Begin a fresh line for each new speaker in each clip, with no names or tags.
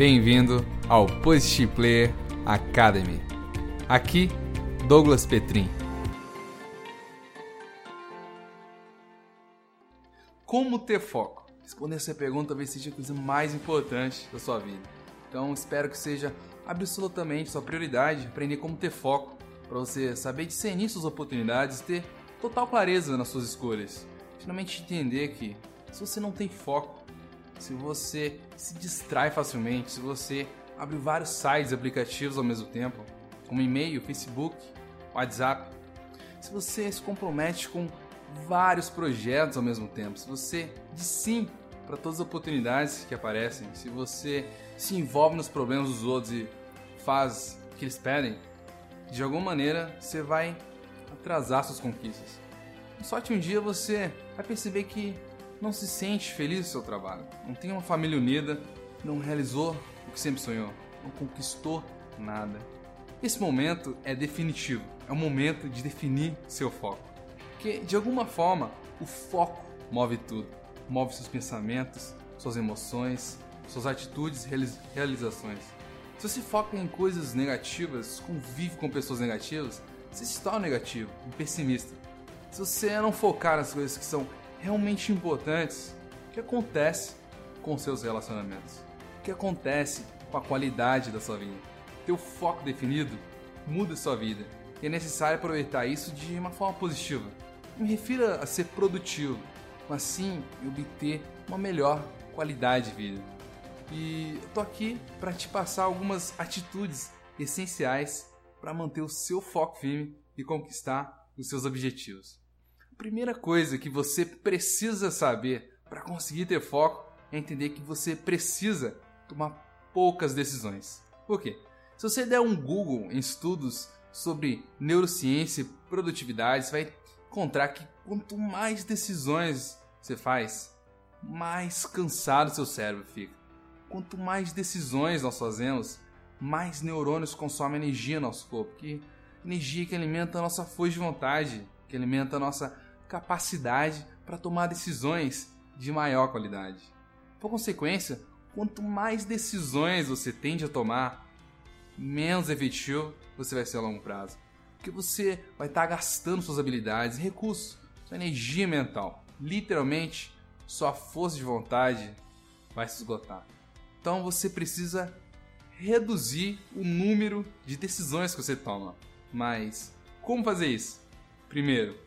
Bem-vindo ao Positive Player Academy. Aqui, Douglas Petrin. Como ter foco? Responder essa pergunta talvez seja a coisa mais importante da sua vida. Então, espero que seja absolutamente sua prioridade aprender como ter foco, para você saber discernir suas oportunidades e ter total clareza nas suas escolhas. Finalmente entender que se você não tem foco, se você se distrai facilmente, se você abre vários sites e aplicativos ao mesmo tempo, como e-mail, Facebook, WhatsApp, se você se compromete com vários projetos ao mesmo tempo, se você diz sim para todas as oportunidades que aparecem, se você se envolve nos problemas dos outros e faz o que eles pedem, de alguma maneira você vai atrasar suas conquistas. Só que um dia você vai perceber que não se sente feliz no seu trabalho, não tem uma família unida, não realizou o que sempre sonhou, não conquistou nada. Esse momento é definitivo, é o momento de definir seu foco. Porque, de alguma forma, o foco move tudo. Move seus pensamentos, suas emoções, suas atitudes e realizações. Se você foca em coisas negativas, convive com pessoas negativas, você se torna negativo, um pessimista. Se você não focar nas coisas que são realmente importantes, o que acontece com seus relacionamentos? O que acontece com a qualidade da sua vida? Ter o foco definido muda sua vida e é necessário aproveitar isso de uma forma positiva. Não me refiro a ser produtivo, mas sim obter uma melhor qualidade de vida. E eu tô aqui para te passar algumas atitudes essenciais para manter o seu foco firme e conquistar os seus objetivos primeira coisa que você precisa saber para conseguir ter foco é entender que você precisa tomar poucas decisões. Por quê? Se você der um Google em estudos sobre neurociência e produtividade, você vai encontrar que quanto mais decisões você faz, mais cansado seu cérebro fica. Quanto mais decisões nós fazemos, mais neurônios consomem energia no nosso corpo, que energia que alimenta a nossa força de vontade, que alimenta a nossa capacidade para tomar decisões de maior qualidade. Por consequência, quanto mais decisões você tende a tomar, menos efetivo você vai ser a longo prazo. Porque você vai estar gastando suas habilidades recursos, sua energia mental. Literalmente, sua força de vontade vai se esgotar. Então você precisa reduzir o número de decisões que você toma. Mas como fazer isso? Primeiro,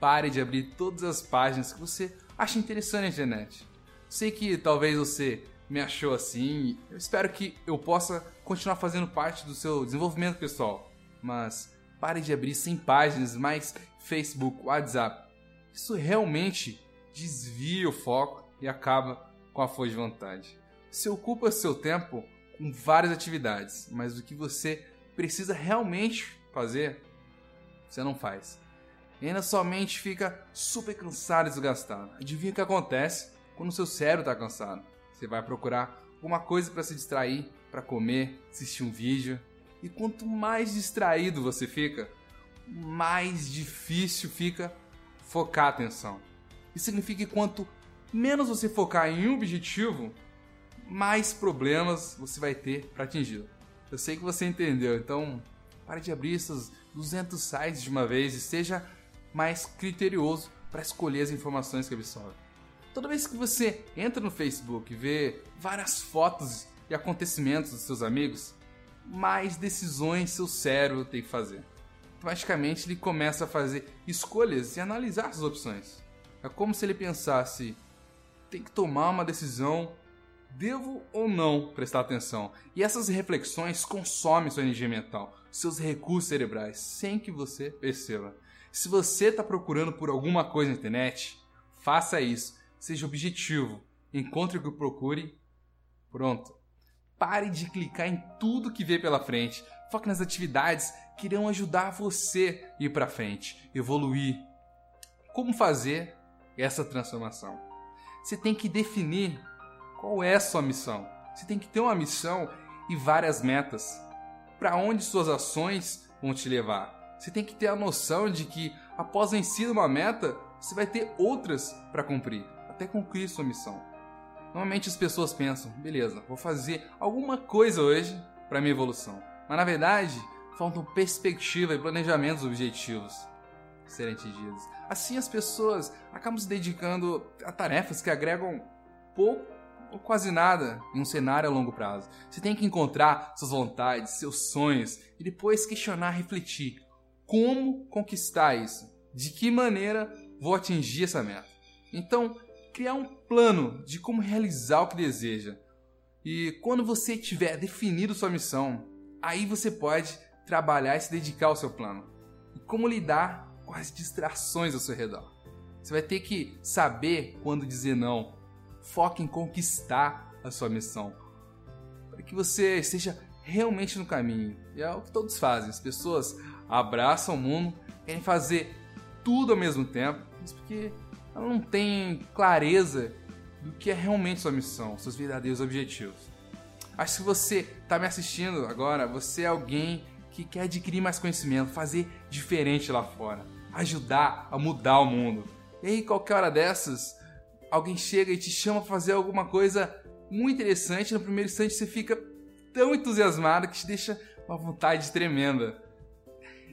Pare de abrir todas as páginas que você acha interessante na internet. Sei que talvez você me achou assim, eu espero que eu possa continuar fazendo parte do seu desenvolvimento pessoal, mas pare de abrir 100 páginas mais Facebook, WhatsApp. Isso realmente desvia o foco e acaba com a força de vontade. Você ocupa seu tempo com várias atividades, mas o que você precisa realmente fazer, você não faz e ainda somente fica super cansado e desgastado. Adivinha o que acontece quando o seu cérebro está cansado? Você vai procurar alguma coisa para se distrair, para comer, assistir um vídeo. E quanto mais distraído você fica, mais difícil fica focar a atenção. Isso significa que quanto menos você focar em um objetivo, mais problemas você vai ter para atingi-lo. Eu sei que você entendeu, então pare de abrir esses 200 sites de uma vez e seja mais criterioso para escolher as informações que absorve. Toda vez que você entra no Facebook e vê várias fotos e acontecimentos dos seus amigos, mais decisões seu cérebro tem que fazer. Automaticamente ele começa a fazer escolhas e analisar as opções. É como se ele pensasse: tem que tomar uma decisão, devo ou não prestar atenção? E essas reflexões consomem sua energia mental, seus recursos cerebrais, sem que você perceba. Se você está procurando por alguma coisa na internet, faça isso. Seja objetivo. Encontre o que procure. Pronto. Pare de clicar em tudo que vê pela frente. Foque nas atividades que irão ajudar você a ir para frente, evoluir. Como fazer essa transformação? Você tem que definir qual é a sua missão. Você tem que ter uma missão e várias metas. Para onde suas ações vão te levar? Você tem que ter a noção de que após vencer uma meta, você vai ter outras para cumprir, até concluir sua missão. Normalmente as pessoas pensam, beleza, vou fazer alguma coisa hoje para minha evolução. Mas na verdade, faltam perspectiva e planejamentos objetivos serem atingidos. Assim as pessoas acabam se dedicando a tarefas que agregam pouco ou quase nada em um cenário a longo prazo. Você tem que encontrar suas vontades, seus sonhos e depois questionar, refletir como conquistar isso, de que maneira vou atingir essa meta. Então, criar um plano de como realizar o que deseja. E quando você tiver definido sua missão, aí você pode trabalhar e se dedicar ao seu plano. E como lidar com as distrações ao seu redor. Você vai ter que saber quando dizer não. Foque em conquistar a sua missão. Para que você esteja realmente no caminho. E é o que todos fazem. As pessoas abraçam o mundo, querem fazer tudo ao mesmo tempo, isso porque ela não tem clareza do que é realmente sua missão, seus verdadeiros objetivos. Acho que você está me assistindo agora, você é alguém que quer adquirir mais conhecimento, fazer diferente lá fora, ajudar a mudar o mundo. E aí, qualquer hora dessas, alguém chega e te chama para fazer alguma coisa muito interessante, no primeiro instante você fica tão entusiasmado que te deixa uma vontade tremenda.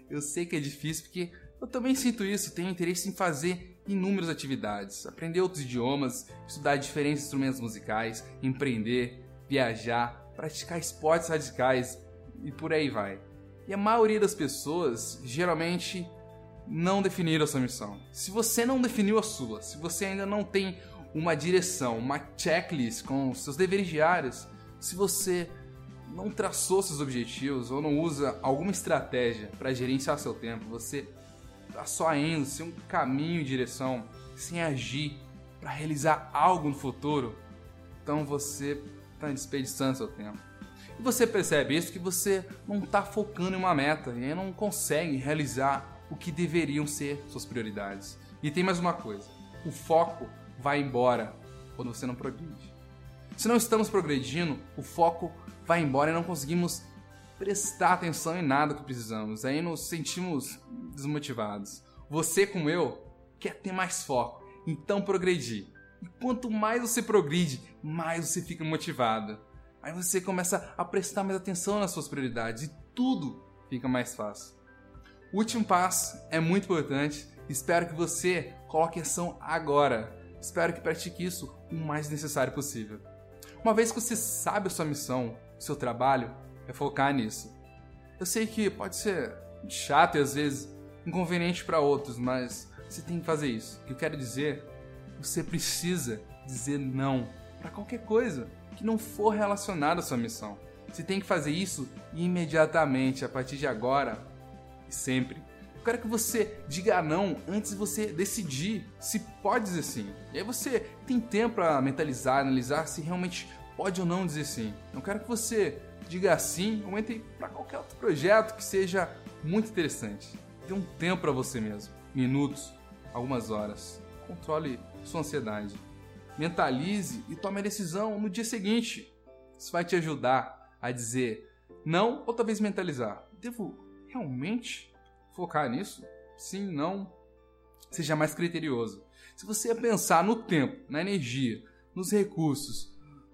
Eu sei que é difícil porque eu também sinto isso, tenho interesse em fazer inúmeras atividades, aprender outros idiomas, estudar diferentes instrumentos musicais, empreender, viajar, praticar esportes radicais e por aí vai. E a maioria das pessoas geralmente não definiram a sua missão. Se você não definiu a sua, se você ainda não tem uma direção, uma checklist com seus deveres diários, se você não traçou seus objetivos ou não usa alguma estratégia para gerenciar seu tempo, você tá só indo, sem um caminho em direção, sem agir para realizar algo no futuro, então você está desperdiçando seu tempo. E você percebe isso que você não está focando em uma meta e não consegue realizar o que deveriam ser suas prioridades. E tem mais uma coisa: o foco vai embora quando você não progride. Se não estamos progredindo, o foco vai embora e não conseguimos prestar atenção em nada que precisamos. Aí nos sentimos desmotivados. Você, como eu, quer ter mais foco, então progredir. E quanto mais você progride, mais você fica motivado. Aí você começa a prestar mais atenção nas suas prioridades e tudo fica mais fácil. O último passo é muito importante. Espero que você coloque ação agora. Espero que pratique isso o mais necessário possível. Uma vez que você sabe a sua missão, seu trabalho, é focar nisso. Eu sei que pode ser chato e às vezes inconveniente para outros, mas você tem que fazer isso. O que eu quero dizer, você precisa dizer não para qualquer coisa que não for relacionada à sua missão. Você tem que fazer isso imediatamente, a partir de agora e sempre. Eu quero que você diga não antes de você decidir se pode dizer sim. E aí você tem tempo para mentalizar, analisar se realmente pode ou não dizer sim. Eu quero que você diga sim ou entre para qualquer outro projeto que seja muito interessante. Dê um tempo para você mesmo, minutos, algumas horas. Controle sua ansiedade. Mentalize e tome a decisão no dia seguinte. Isso vai te ajudar a dizer não ou talvez mentalizar. Devo realmente focar nisso? Sim, não. Seja mais criterioso. Se você pensar no tempo, na energia, nos recursos,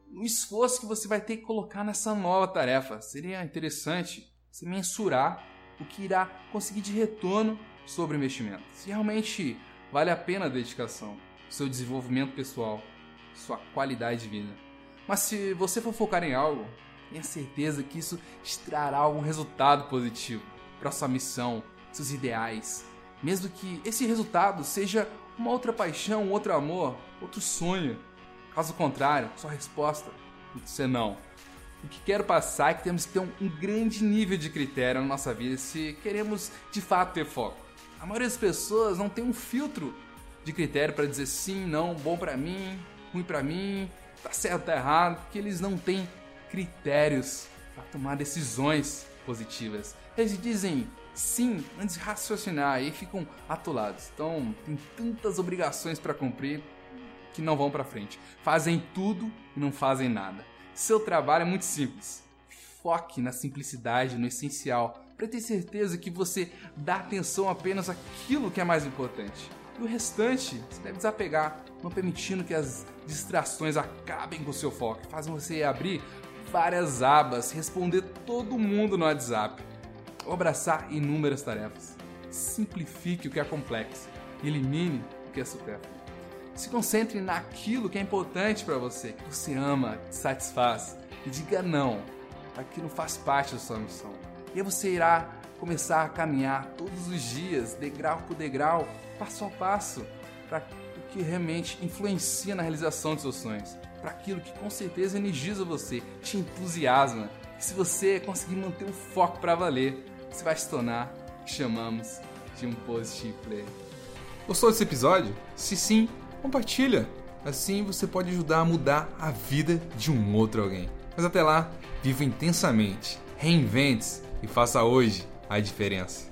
no esforço que você vai ter que colocar nessa nova tarefa. Seria interessante você mensurar o que irá conseguir de retorno sobre o investimento. Se realmente vale a pena a dedicação, seu desenvolvimento pessoal, sua qualidade de vida. Mas se você for focar em algo, tenha certeza que isso trará algum resultado positivo para sua missão, seus ideais. Mesmo que esse resultado seja uma outra paixão, outro amor, outro sonho, Caso contrário, sua resposta ser não. O que quero passar é que temos que ter um, um grande nível de critério na nossa vida se queremos de fato ter foco. A maioria das pessoas não tem um filtro de critério para dizer sim, não, bom para mim, ruim para mim, tá certo, tá errado, porque eles não têm critérios para tomar decisões positivas. Eles dizem sim antes de raciocinar e ficam atolados. Então, tem tantas obrigações para cumprir que não vão para frente. Fazem tudo e não fazem nada. Seu trabalho é muito simples. Foque na simplicidade, no essencial, para ter certeza que você dá atenção apenas àquilo que é mais importante. E o restante você deve desapegar, não permitindo que as distrações acabem com o seu foco, fazem você abrir várias abas, responder todo mundo no WhatsApp, ou abraçar inúmeras tarefas. Simplifique o que é complexo e elimine o que é supérfluo. Se concentre naquilo que é importante para você, que você ama, que te satisfaz, e diga não. Aquilo faz parte da sua missão. E aí você irá começar a caminhar todos os dias, degrau por degrau, passo a passo, para o que realmente influencia na realização dos seus sonhos, para aquilo que com certeza energiza você, te entusiasma. E se você conseguir manter o foco para valer, você vai se tornar o que chamamos de um positive player. Gostou desse episódio? Se sim, compartilha. Assim você pode ajudar a mudar a vida de um outro alguém. Mas até lá, viva intensamente, reinvente-se e faça hoje a diferença.